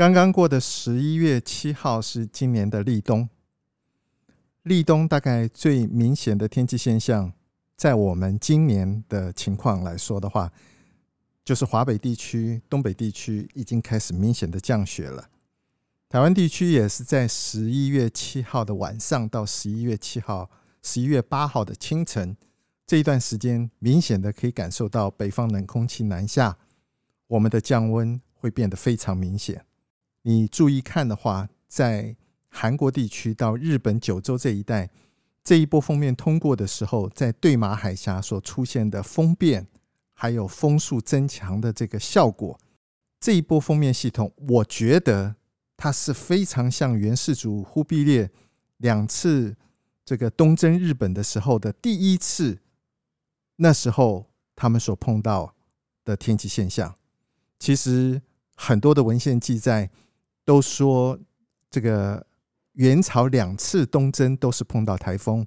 刚刚过的十一月七号是今年的立冬。立冬大概最明显的天气现象，在我们今年的情况来说的话，就是华北地区、东北地区已经开始明显的降雪了。台湾地区也是在十一月七号的晚上到十一月七号、十一月八号的清晨这一段时间，明显的可以感受到北方冷空气南下，我们的降温会变得非常明显。你注意看的话，在韩国地区到日本九州这一带，这一波锋面通过的时候，在对马海峡所出现的风变，还有风速增强的这个效果，这一波锋面系统，我觉得它是非常像元世祖忽必烈两次这个东征日本的时候的第一次，那时候他们所碰到的天气现象。其实很多的文献记载。都说这个元朝两次东征都是碰到台风。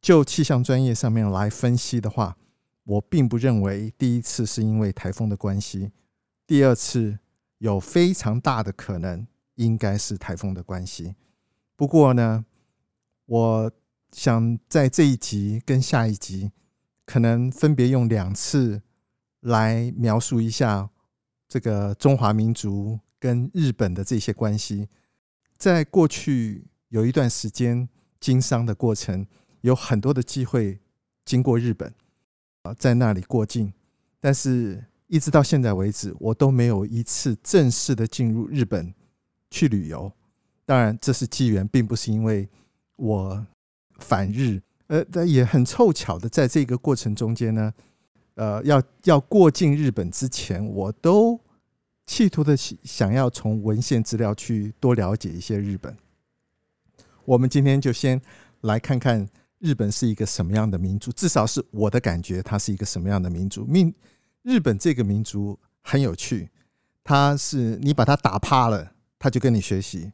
就气象专业上面来分析的话，我并不认为第一次是因为台风的关系，第二次有非常大的可能应该是台风的关系。不过呢，我想在这一集跟下一集，可能分别用两次来描述一下这个中华民族。跟日本的这些关系，在过去有一段时间经商的过程，有很多的机会经过日本啊，在那里过境，但是一直到现在为止，我都没有一次正式的进入日本去旅游。当然，这是机缘，并不是因为我反日，呃，但也很凑巧的，在这个过程中间呢，呃，要要过境日本之前，我都。企图的想要从文献资料去多了解一些日本。我们今天就先来看看日本是一个什么样的民族，至少是我的感觉，它是一个什么样的民族。民日本这个民族很有趣，它是你把它打趴了，他就跟你学习；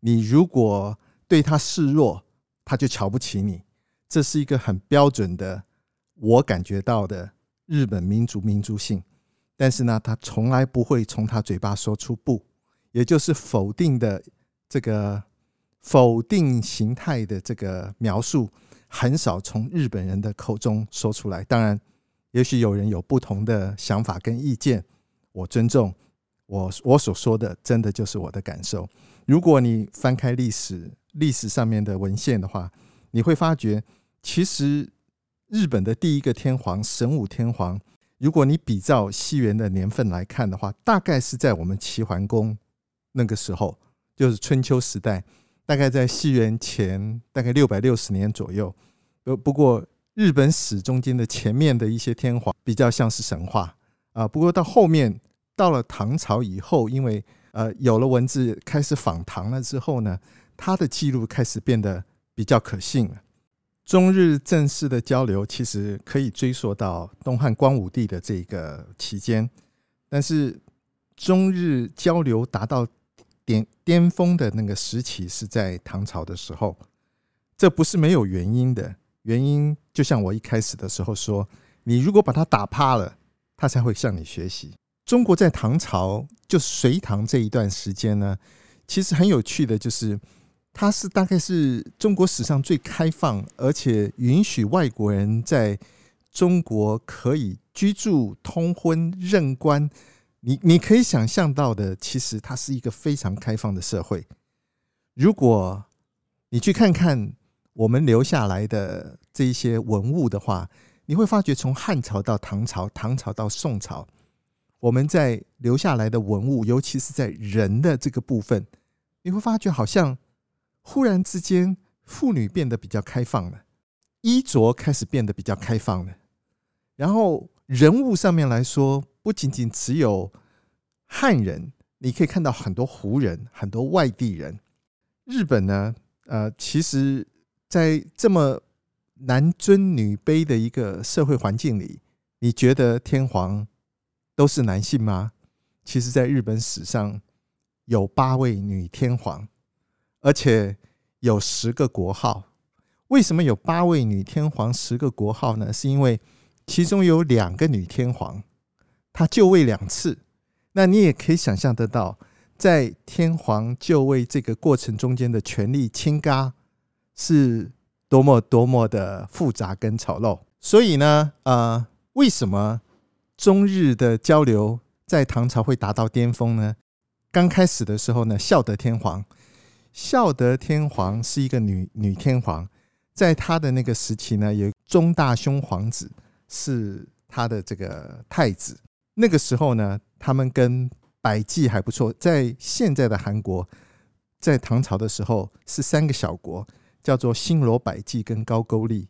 你如果对他示弱，他就瞧不起你。这是一个很标准的，我感觉到的日本民族民族性。但是呢，他从来不会从他嘴巴说出“不”，也就是否定的这个否定形态的这个描述，很少从日本人的口中说出来。当然，也许有人有不同的想法跟意见，我尊重。我我所说的，真的就是我的感受。如果你翻开历史历史上面的文献的话，你会发觉，其实日本的第一个天皇神武天皇。如果你比照西元的年份来看的话，大概是在我们齐桓公那个时候，就是春秋时代，大概在西元前大概六百六十年左右。不不过日本史中间的前面的一些天皇比较像是神话啊。不过到后面到了唐朝以后，因为呃有了文字开始访唐了之后呢，他的记录开始变得比较可信了。中日正式的交流其实可以追溯到东汉光武帝的这个期间，但是中日交流达到巅巅峰的那个时期是在唐朝的时候，这不是没有原因的。原因就像我一开始的时候说，你如果把他打趴了，他才会向你学习。中国在唐朝就隋唐这一段时间呢，其实很有趣的就是。它是大概是中国史上最开放，而且允许外国人在中国可以居住、通婚、任官。你你可以想象到的，其实它是一个非常开放的社会。如果你去看看我们留下来的这一些文物的话，你会发觉从汉朝到唐朝，唐朝到宋朝，我们在留下来的文物，尤其是在人的这个部分，你会发觉好像。忽然之间，妇女变得比较开放了，衣着开始变得比较开放了，然后人物上面来说，不仅仅只有汉人，你可以看到很多胡人、很多外地人。日本呢，呃，其实，在这么男尊女卑的一个社会环境里，你觉得天皇都是男性吗？其实，在日本史上有八位女天皇，而且有十个国号。为什么有八位女天皇、十个国号呢？是因为其中有两个女天皇，她就位两次。那你也可以想象得到，在天皇就位这个过程中间的权力倾轧是多么多么的复杂跟丑陋。所以呢，呃，为什么中日的交流在唐朝会达到巅峰呢？刚开始的时候呢，孝德天皇，孝德天皇是一个女女天皇。在他的那个时期呢，有中大兄皇子是他的这个太子。那个时候呢，他们跟百济还不错。在现在的韩国，在唐朝的时候是三个小国，叫做新罗、百济跟高句丽。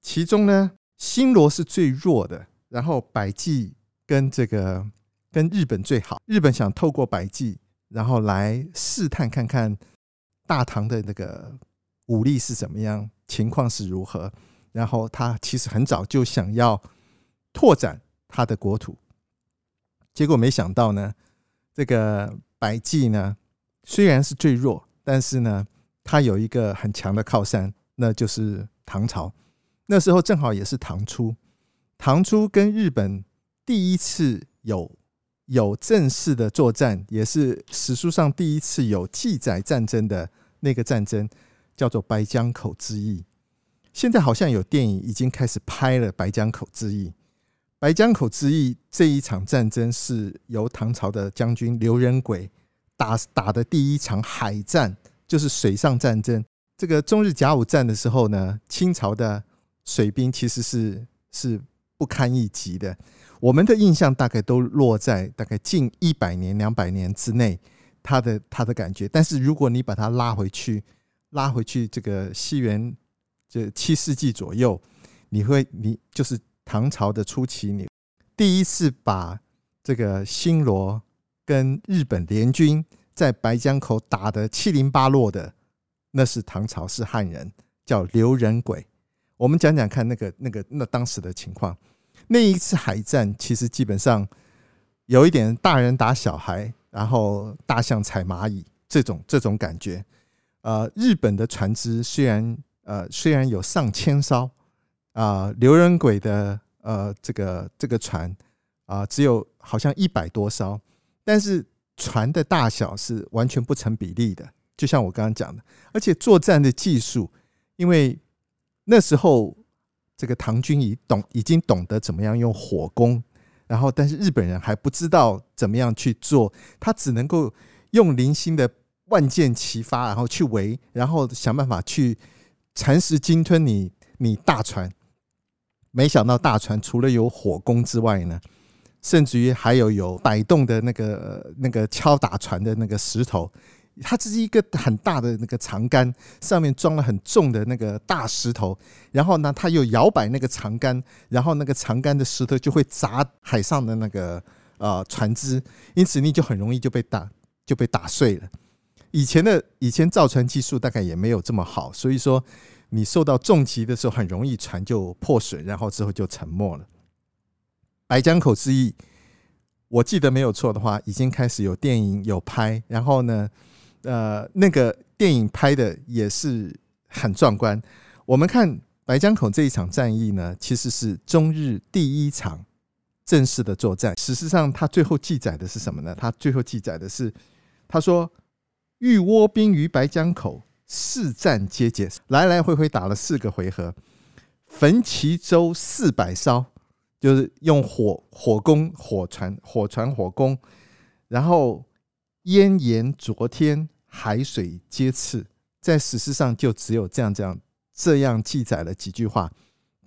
其中呢，新罗是最弱的，然后百济跟这个跟日本最好。日本想透过百济，然后来试探看看大唐的那个武力是怎么样。情况是如何？然后他其实很早就想要拓展他的国土，结果没想到呢，这个百济呢虽然是最弱，但是呢，他有一个很强的靠山，那就是唐朝。那时候正好也是唐初，唐初跟日本第一次有有正式的作战，也是史书上第一次有记载战争的那个战争。叫做白江口之役，现在好像有电影已经开始拍了。白江口之役，白江口之役这一场战争是由唐朝的将军刘仁轨打打的第一场海战，就是水上战争。这个中日甲午战的时候呢，清朝的水兵其实是是不堪一击的。我们的印象大概都落在大概近一百年、两百年之内，他的他的感觉。但是如果你把它拉回去，拉回去，这个西元这七世纪左右，你会你就是唐朝的初期，你第一次把这个新罗跟日本联军在白江口打得七零八落的，那是唐朝，是汉人，叫刘仁轨。我们讲讲看那个那个那当时的情况。那一次海战其实基本上有一点大人打小孩，然后大象踩蚂蚁这种这种感觉。呃，日本的船只虽然呃虽然有上千艘，啊，刘仁轨的呃这个这个船啊只有好像一百多艘，但是船的大小是完全不成比例的，就像我刚刚讲的，而且作战的技术，因为那时候这个唐军已懂已经懂得怎么样用火攻，然后但是日本人还不知道怎么样去做，他只能够用零星的。万箭齐发，然后去围，然后想办法去蚕食鲸吞你你大船。没想到大船除了有火攻之外呢，甚至于还有有摆动的那个那个敲打船的那个石头。它这是一个很大的那个长杆，上面装了很重的那个大石头。然后呢，它又摇摆那个长杆，然后那个长杆的石头就会砸海上的那个呃船只，因此你就很容易就被打就被打碎了。以前的以前造船技术大概也没有这么好，所以说你受到重击的时候很容易船就破损，然后之后就沉没了。白江口之役，我记得没有错的话，已经开始有电影有拍，然后呢，呃，那个电影拍的也是很壮观。我们看白江口这一场战役呢，其实是中日第一场正式的作战。事实上，他最后记载的是什么呢？他最后记载的是，他说。欲倭兵于白江口，四战皆捷，来来回回打了四个回合，焚其舟四百艘，就是用火火攻火船，火船火攻，然后烟炎灼天，海水皆赤，在史实上就只有这样这样这样记载了几句话。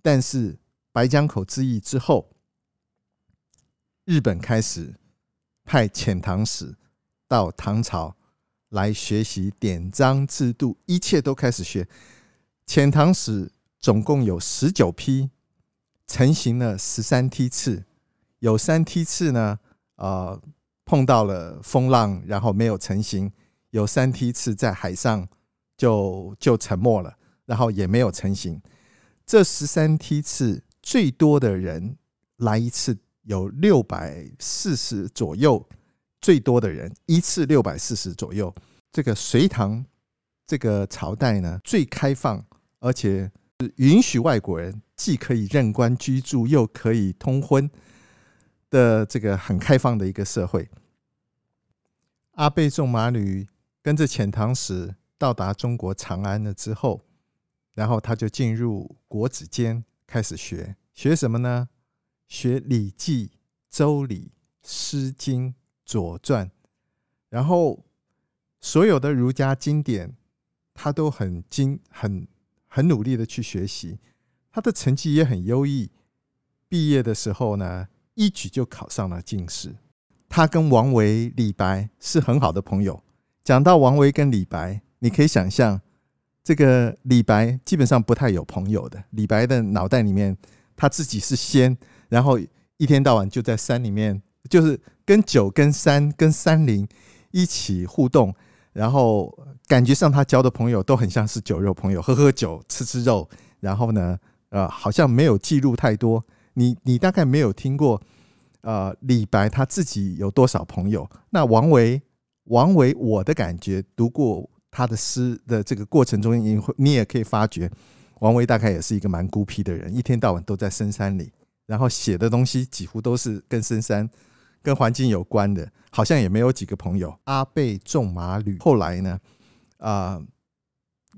但是白江口之役之后，日本开始派遣唐使到唐朝。来学习典章制度，一切都开始学。遣唐使总共有十九批，成行了十三梯次，有三梯次呢，呃，碰到了风浪，然后没有成行；有三梯次在海上就就沉没了，然后也没有成行。这十三梯次最多的人来一次有六百四十左右，最多的人一次六百四十左右。这个隋唐这个朝代呢，最开放，而且允许外国人既可以任官居住，又可以通婚的这个很开放的一个社会。阿倍仲麻吕跟着遣唐使到达中国长安了之后，然后他就进入国子监开始学，学什么呢？学《礼记》《周礼》《诗经》《左传》，然后。所有的儒家经典，他都很精、很很努力的去学习，他的成绩也很优异。毕业的时候呢，一举就考上了进士。他跟王维、李白是很好的朋友。讲到王维跟李白，你可以想象，这个李白基本上不太有朋友的。李白的脑袋里面，他自己是仙，然后一天到晚就在山里面，就是跟酒、跟山、跟山林一起互动。然后感觉上他交的朋友都很像是酒肉朋友，喝喝酒，吃吃肉。然后呢，呃，好像没有记录太多。你你大概没有听过，呃，李白他自己有多少朋友？那王维，王维，我的感觉，读过他的诗的这个过程中，你你也可以发觉，王维大概也是一个蛮孤僻的人，一天到晚都在深山里，然后写的东西几乎都是跟深山。跟环境有关的，好像也没有几个朋友。阿倍仲麻吕后来呢，啊、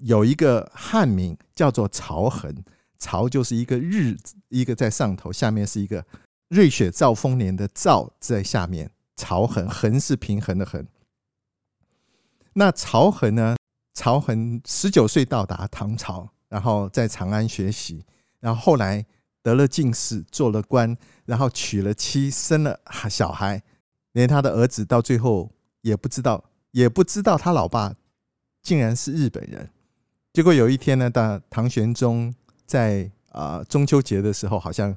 有一个汉名叫做曹恒，曹就是一个日，一个在上头，下面是一个瑞雪兆丰年的兆在下面。曹恒，恒是平衡的恒。那曹恒呢？曹恒十九岁到达唐朝，然后在长安学习，然后后来。得了进士，做了官，然后娶了妻，生了小孩，连他的儿子到最后也不知道，也不知道他老爸竟然是日本人。结果有一天呢，当唐玄宗在啊中秋节的时候，好像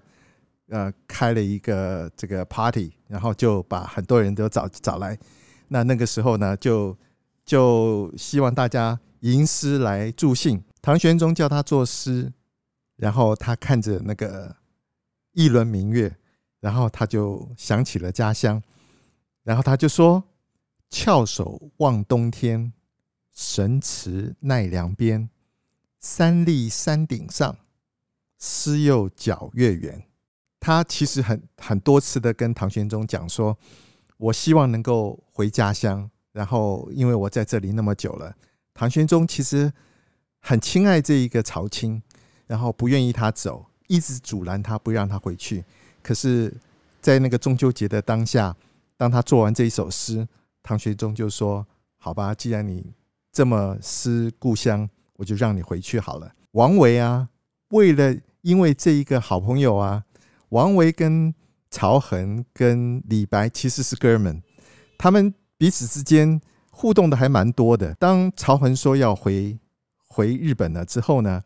呃开了一个这个 party，然后就把很多人都找找来。那那个时候呢，就就希望大家吟诗来助兴。唐玄宗叫他作诗。然后他看着那个一轮明月，然后他就想起了家乡，然后他就说：“翘首望东天，神池奈良边。三立山顶上，思又皎月圆。”他其实很很多次的跟唐玄宗讲说：“我希望能够回家乡，然后因为我在这里那么久了。”唐玄宗其实很亲爱这一个朝卿。然后不愿意他走，一直阻拦他，不让他回去。可是，在那个中秋节的当下，当他做完这一首诗，唐玄宗就说：“好吧，既然你这么思故乡，我就让你回去好了。”王维啊，为了因为这一个好朋友啊，王维跟曹恒跟李白其实是哥们，他们彼此之间互动的还蛮多的。当曹恒说要回回日本了之后呢，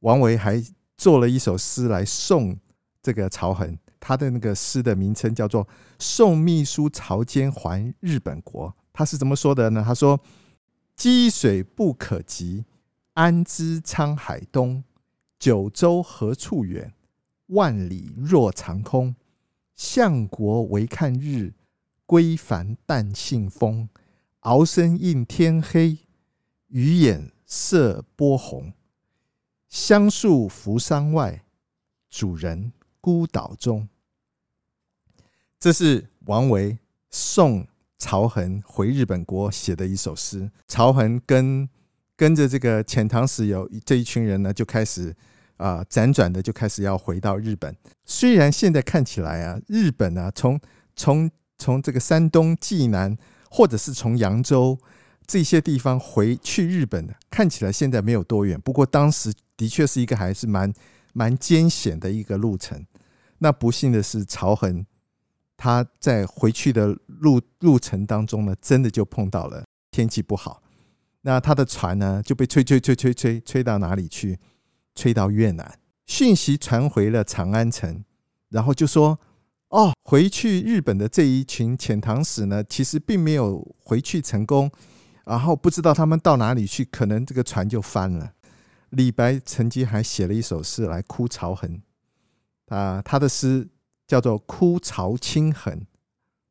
王维还做了一首诗来送这个曹恒，他的那个诗的名称叫做《送秘书曹监还日本国》。他是怎么说的呢？他说：“积水不可及，安知沧海东？九州何处远？万里若长空。相国唯看日，归帆但信风。鳌声应天黑，鱼眼射波红。”乡宿扶桑外，主人孤岛中。这是王维送曹恒回日本国写的一首诗。曹恒跟跟着这个遣唐使有这一群人呢，就开始啊辗转的就开始要回到日本。虽然现在看起来啊，日本啊，从从从这个山东济南，或者是从扬州这些地方回去日本的，看起来现在没有多远。不过当时。的确是一个还是蛮蛮艰险的一个路程。那不幸的是，曹恒他在回去的路路程当中呢，真的就碰到了天气不好。那他的船呢就被吹吹吹吹吹吹到哪里去？吹到越南。讯息传回了长安城，然后就说：“哦，回去日本的这一群遣唐使呢，其实并没有回去成功，然后不知道他们到哪里去，可能这个船就翻了。”李白曾经还写了一首诗来哭曹恒，啊，他的诗叫做《哭曹青横》，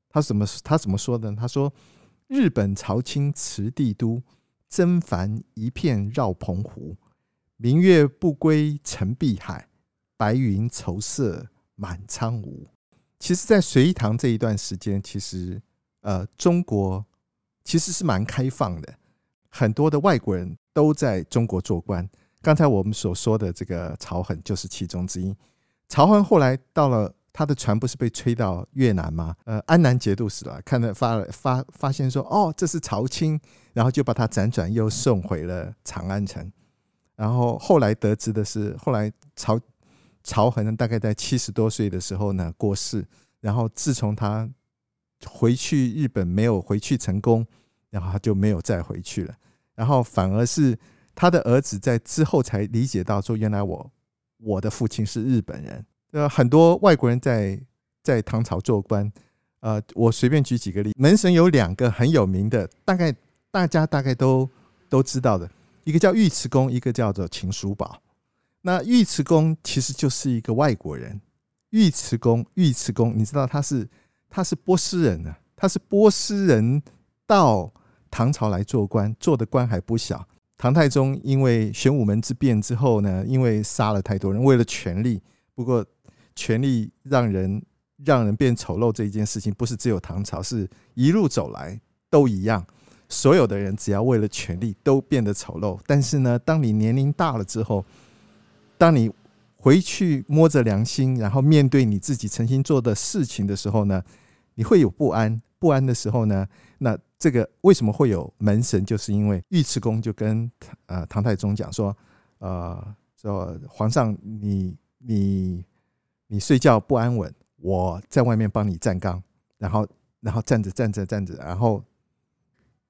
他怎么他怎么说的？他说：“日本曹青辞帝都，征帆一片绕澎湖。明月不归沉碧海，白云愁色满苍梧。”其实，在隋唐这一段时间，其实呃，中国其实是蛮开放的，很多的外国人都在中国做官。刚才我们所说的这个曹恒就是其中之一。曹恒后来到了他的船，不是被吹到越南吗？呃，安南节度使了，看到发了发发现说，哦，这是曹青，然后就把他辗转又送回了长安城。然后后来得知的是，后来曹曹恒大概在七十多岁的时候呢过世。然后自从他回去日本没有回去成功，然后他就没有再回去了。然后反而是。他的儿子在之后才理解到，说原来我我的父亲是日本人。呃，很多外国人在在唐朝做官，呃，我随便举几个例，门神有两个很有名的，大概大家大概都都知道的，一个叫尉迟恭，一个叫做秦叔宝。那尉迟恭其实就是一个外国人，尉迟恭，尉迟恭，你知道他是他是波斯人呢，他是波斯人到唐朝来做官，做的官还不小。唐太宗因为玄武门之变之后呢，因为杀了太多人，为了权力，不过权力让人让人变丑陋这一件事情，不是只有唐朝，是一路走来都一样。所有的人只要为了权力，都变得丑陋。但是呢，当你年龄大了之后，当你回去摸着良心，然后面对你自己曾经做的事情的时候呢，你会有不安。不安的时候呢，那这个为什么会有门神？就是因为尉迟恭就跟呃唐太宗讲说，呃说皇上你你你睡觉不安稳，我在外面帮你站岗，然后然后站着站着站着，然后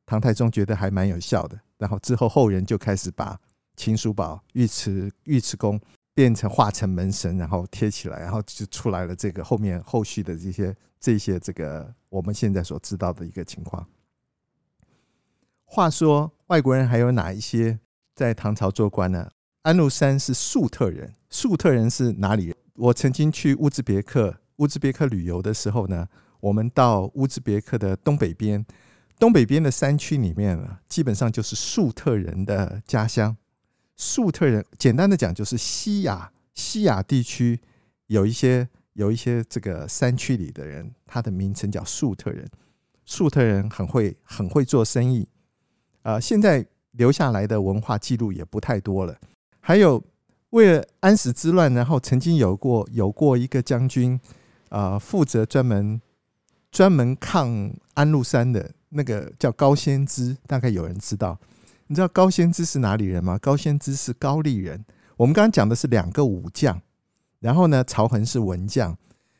唐太宗觉得还蛮有效的，然后之后后人就开始把秦叔宝、尉迟尉迟恭变成化成门神，然后贴起来，然后就出来了这个后面后续的这些这些这个。我们现在所知道的一个情况。话说，外国人还有哪一些在唐朝做官呢？安禄山是粟特人，粟特人是哪里人？我曾经去乌兹别克，乌兹别克旅游的时候呢，我们到乌兹别克的东北边，东北边的山区里面啊，基本上就是粟特人的家乡。粟特人，简单的讲，就是西亚西亚地区有一些。有一些这个山区里的人，他的名称叫粟特人。粟特人很会很会做生意，啊，现在留下来的文化记录也不太多了。还有为了安史之乱，然后曾经有过有过一个将军，啊，负责专门专门抗安禄山的那个叫高仙芝，大概有人知道。你知道高仙芝是哪里人吗？高仙芝是高丽人。我们刚刚讲的是两个武将。然后呢，曹恒是文将，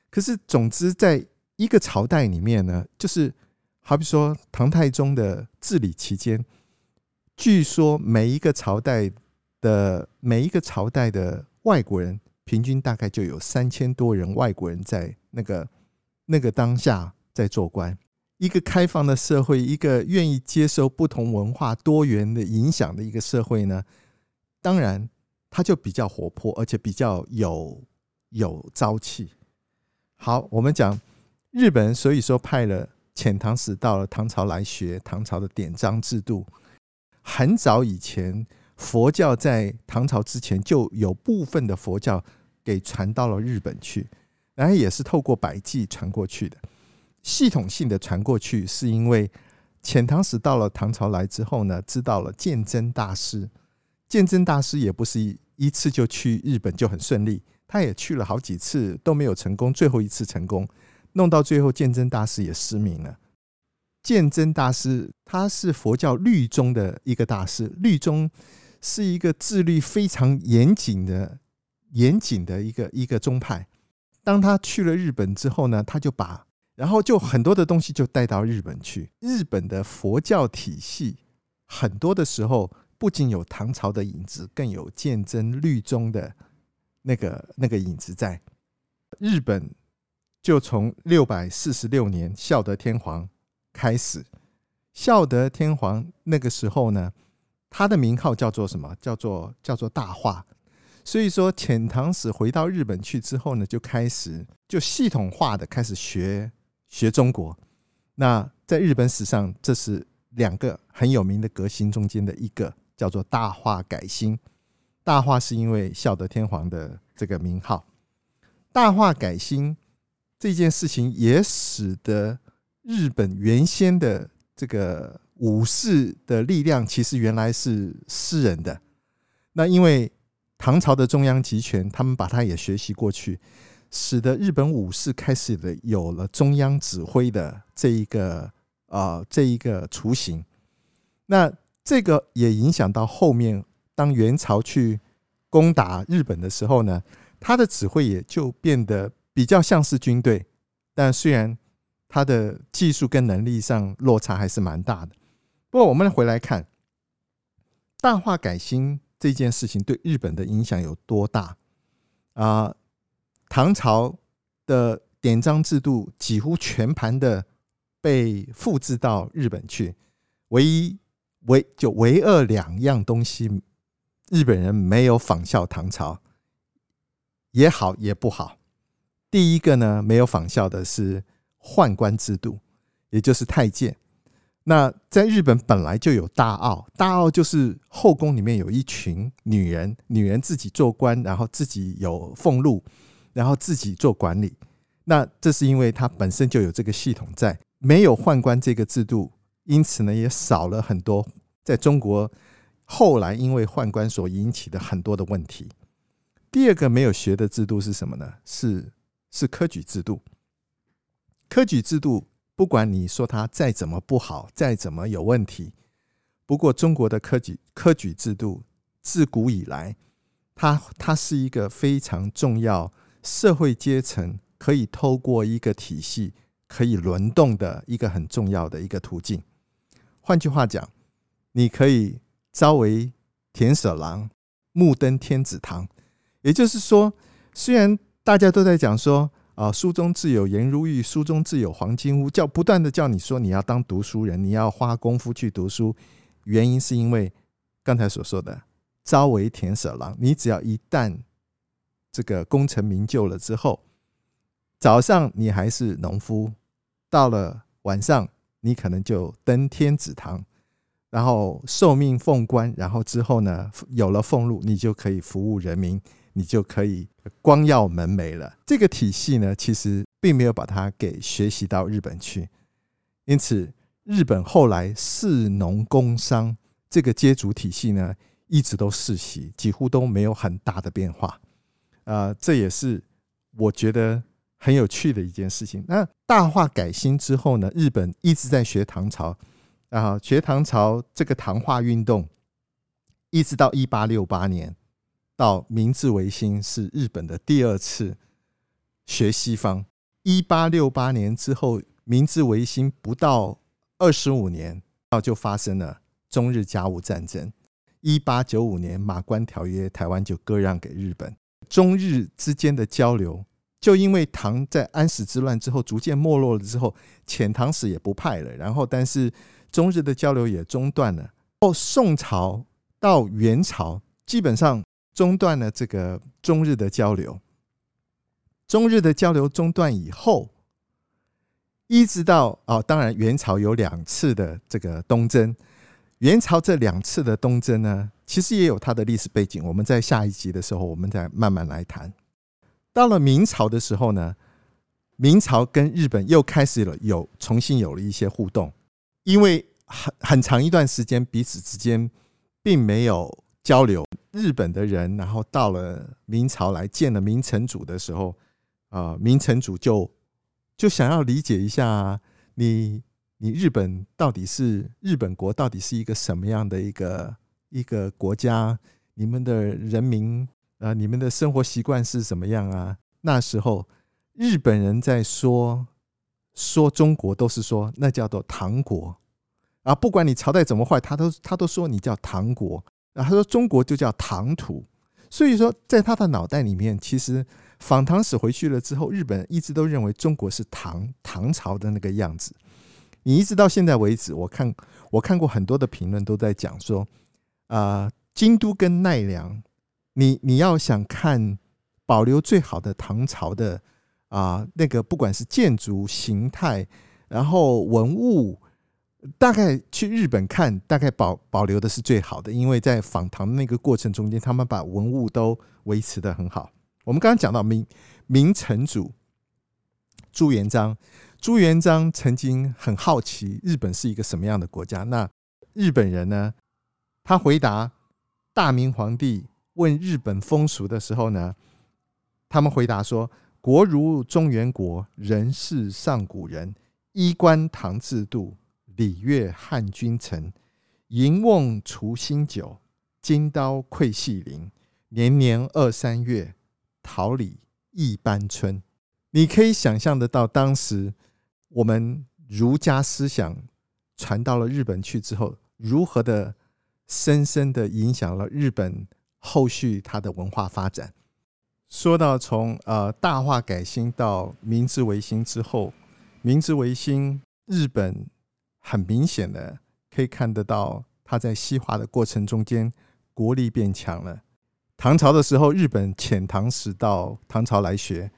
可是总之，在一个朝代里面呢，就是好比说唐太宗的治理期间，据说每一个朝代的每一个朝代的外国人，平均大概就有三千多人外国人在那个那个当下在做官。一个开放的社会，一个愿意接受不同文化多元的影响的一个社会呢，当然它就比较活泼，而且比较有。有朝气。好，我们讲日本，所以说派了遣唐使到了唐朝来学唐朝的典章制度。很早以前，佛教在唐朝之前就有部分的佛教给传到了日本去，然后也是透过百济传过去的。系统性的传过去，是因为遣唐使到了唐朝来之后呢，知道了鉴真大师。鉴真大师也不是一一次就去日本就很顺利。他也去了好几次都没有成功，最后一次成功，弄到最后鉴真大师也失明了。鉴真大师他是佛教律宗的一个大师，律宗是一个自律非常严谨的、严谨的一个一个宗派。当他去了日本之后呢，他就把然后就很多的东西就带到日本去。日本的佛教体系很多的时候不仅有唐朝的影子，更有鉴真律宗的。那个那个影子在。日本就从六百四十六年孝德天皇开始，孝德天皇那个时候呢，他的名号叫做什么？叫做叫做大化。所以说，遣唐使回到日本去之后呢，就开始就系统化的开始学学中国。那在日本史上，这是两个很有名的革新中间的一个，叫做大化改新。大化是因为孝德天皇的这个名号。大化改新这件事情，也使得日本原先的这个武士的力量，其实原来是私人的。那因为唐朝的中央集权，他们把它也学习过去，使得日本武士开始的有了中央指挥的这一个啊、这一个雏形。那这个也影响到后面，当元朝去攻打日本的时候呢，他的指挥也就变得比较像是军队，但虽然他的技术跟能力上落差还是蛮大的。不过我们回来看大化改新。这件事情对日本的影响有多大啊？唐朝的典章制度几乎全盘的被复制到日本去，唯一唯就唯二两样东西，日本人没有仿效唐朝，也好也不好。第一个呢，没有仿效的是宦官制度，也就是太监。那在日本本来就有大奥，大奥就是后宫里面有一群女人，女人自己做官，然后自己有俸禄，然后自己做管理。那这是因为它本身就有这个系统在，没有宦官这个制度，因此呢也少了很多在中国后来因为宦官所引起的很多的问题。第二个没有学的制度是什么呢？是是科举制度，科举制度。不管你说它再怎么不好，再怎么有问题，不过中国的科举科举制度自古以来，它它是一个非常重要社会阶层可以透过一个体系可以轮动的一个很重要的一个途径。换句话讲，你可以朝为田舍郎，暮登天子堂。也就是说，虽然大家都在讲说。啊，书中自有颜如玉，书中自有黄金屋，叫不断的叫你说你要当读书人，你要花功夫去读书。原因是因为刚才所说的“朝为田舍郎”，你只要一旦这个功成名就了之后，早上你还是农夫，到了晚上你可能就登天子堂，然后受命奉官，然后之后呢，有了俸禄，你就可以服务人民。你就可以光耀门楣了。这个体系呢，其实并没有把它给学习到日本去，因此日本后来士农工商这个阶族体系呢，一直都世袭，几乎都没有很大的变化。啊，这也是我觉得很有趣的一件事情。那大化改新之后呢，日本一直在学唐朝，啊，学唐朝这个唐化运动，一直到一八六八年。到明治维新是日本的第二次学西方。一八六八年之后，明治维新不到二十五年，然后就发生了中日甲午战争。一八九五年马关条约，台湾就割让给日本。中日之间的交流，就因为唐在安史之乱之后逐渐没落了之后，遣唐使也不派了，然后但是中日的交流也中断了。到宋朝到元朝，基本上。中断了这个中日的交流，中日的交流中断以后，一直到哦，当然元朝有两次的这个东征，元朝这两次的东征呢，其实也有它的历史背景。我们在下一集的时候，我们再慢慢来谈。到了明朝的时候呢，明朝跟日本又开始了有重新有了一些互动，因为很很长一段时间彼此之间并没有交流。日本的人，然后到了明朝来见了明成祖的时候，啊，明成祖就就想要理解一下你，你日本到底是日本国到底是一个什么样的一个一个国家？你们的人民啊，你们的生活习惯是怎么样啊？那时候日本人在说说中国，都是说那叫做唐国啊，不管你朝代怎么坏，他都他都说你叫唐国。啊他说中国就叫唐土，所以说，在他的脑袋里面，其实访唐使回去了之后，日本一直都认为中国是唐唐朝的那个样子。你一直到现在为止，我看我看过很多的评论都在讲说，啊、京都跟奈良，你你要想看保留最好的唐朝的啊、那个，不管是建筑形态，然后文物。大概去日本看，大概保保留的是最好的，因为在访唐的那个过程中间，他们把文物都维持的很好。我们刚刚讲到明明成祖朱元璋，朱元璋曾经很好奇日本是一个什么样的国家。那日本人呢？他回答大明皇帝问日本风俗的时候呢，他们回答说：“国如中原国，人是上古人，衣冠唐制度。”礼乐汉君臣，银瓮除新酒，金刀溃细鳞。年年二三月，桃李一般春。你可以想象得到，当时我们儒家思想传到了日本去之后，如何的深深的影响了日本后续它的文化发展。说到从呃大化改新到明治维新之后，明治维新日本。很明显的可以看得到，它在西化的过程中间，国力变强了。唐朝的时候，日本遣唐使到唐朝来学。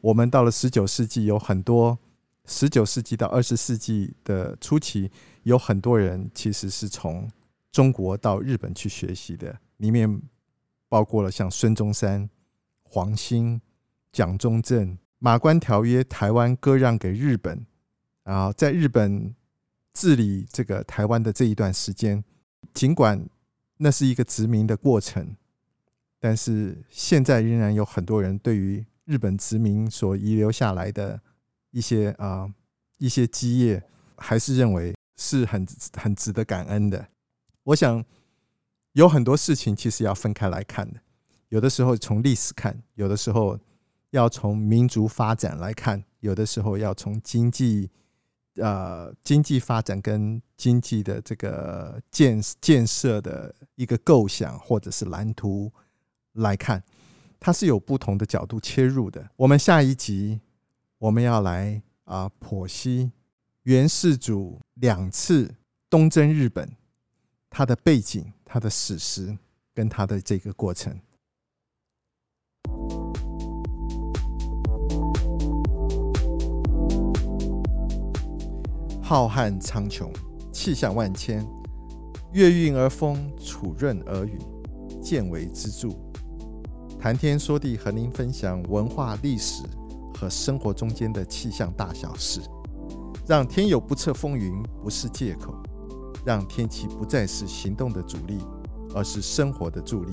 我们到了十九世纪，有很多十九世纪到二十世纪的初期，有很多人其实是从中国到日本去学习的，里面包括了像孙中山、黄兴、蒋中正、马关条约，台湾割让给日本，然后在日本。治理这个台湾的这一段时间，尽管那是一个殖民的过程，但是现在仍然有很多人对于日本殖民所遗留下来的一些啊、一些基业，还是认为是很很值得感恩的。我想有很多事情其实要分开来看的，有的时候从历史看，有的时候要从民族发展来看，有的时候要从经济。呃，经济发展跟经济的这个建建设的一个构想或者是蓝图来看，它是有不同的角度切入的。我们下一集我们要来啊剖析元世祖两次东征日本，它的背景、它的史实跟它的这个过程。浩瀚苍穹，气象万千，月晕而风，础润而雨，见微知著。谈天说地，和您分享文化、历史和生活中间的气象大小事，让天有不测风云不是借口，让天气不再是行动的阻力，而是生活的助力。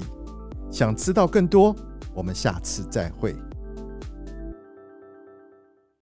想知道更多，我们下次再会。